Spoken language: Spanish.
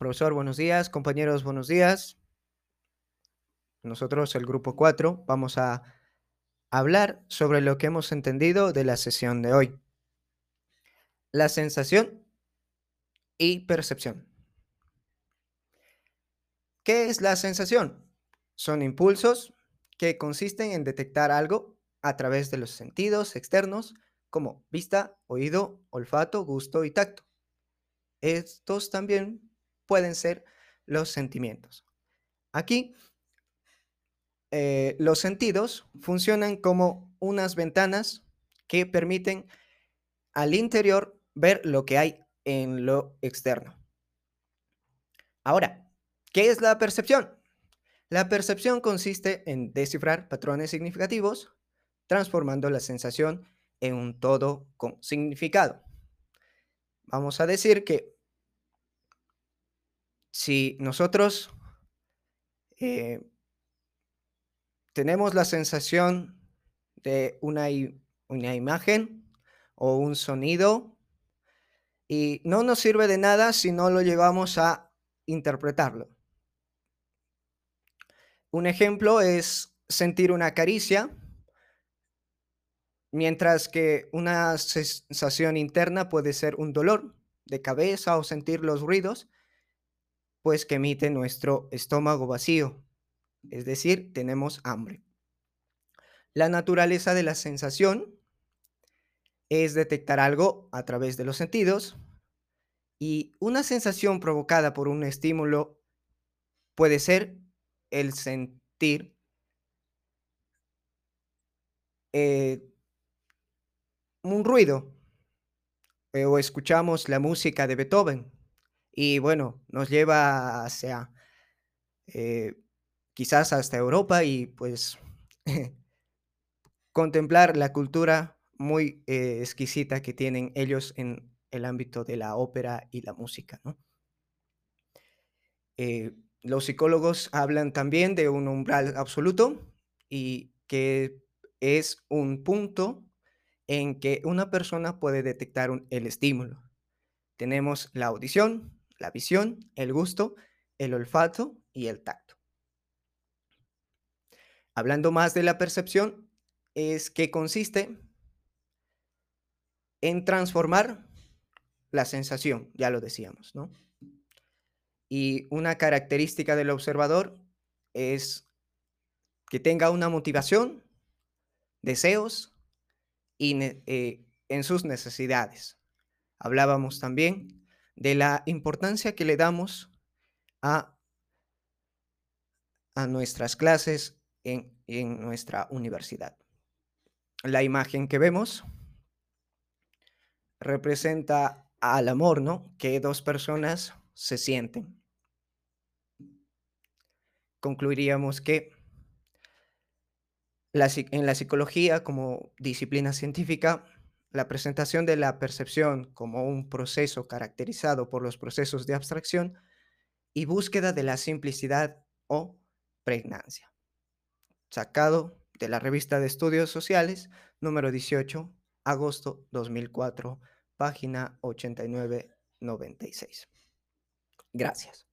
Profesor, buenos días. Compañeros, buenos días. Nosotros, el grupo 4, vamos a hablar sobre lo que hemos entendido de la sesión de hoy. La sensación y percepción. ¿Qué es la sensación? Son impulsos que consisten en detectar algo a través de los sentidos externos como vista, oído, olfato, gusto y tacto. Estos también pueden ser los sentimientos. Aquí, eh, los sentidos funcionan como unas ventanas que permiten al interior ver lo que hay en lo externo. Ahora, ¿qué es la percepción? La percepción consiste en descifrar patrones significativos, transformando la sensación en un todo con significado. Vamos a decir que si nosotros eh, tenemos la sensación de una, una imagen o un sonido y no nos sirve de nada si no lo llevamos a interpretarlo. Un ejemplo es sentir una caricia, mientras que una sensación interna puede ser un dolor de cabeza o sentir los ruidos, pues que emite nuestro estómago vacío, es decir, tenemos hambre. La naturaleza de la sensación es detectar algo a través de los sentidos y una sensación provocada por un estímulo puede ser el sentir eh, un ruido eh, o escuchamos la música de Beethoven y bueno, nos lleva hacia eh, quizás hasta Europa y pues contemplar la cultura muy eh, exquisita que tienen ellos en el ámbito de la ópera y la música. Eh, los psicólogos hablan también de un umbral absoluto y que es un punto en que una persona puede detectar el estímulo. Tenemos la audición, la visión, el gusto, el olfato y el tacto. Hablando más de la percepción, es que consiste en transformar la sensación, ya lo decíamos, ¿no? Y una característica del observador es que tenga una motivación, deseos y eh, en sus necesidades. Hablábamos también de la importancia que le damos a, a nuestras clases en, en nuestra universidad. La imagen que vemos representa al amor, ¿no? Que dos personas se sienten. Concluiríamos que en la psicología como disciplina científica la presentación de la percepción como un proceso caracterizado por los procesos de abstracción y búsqueda de la simplicidad o pregnancia. Sacado de la revista de Estudios Sociales, número 18, agosto 2004, página 89-96. Gracias.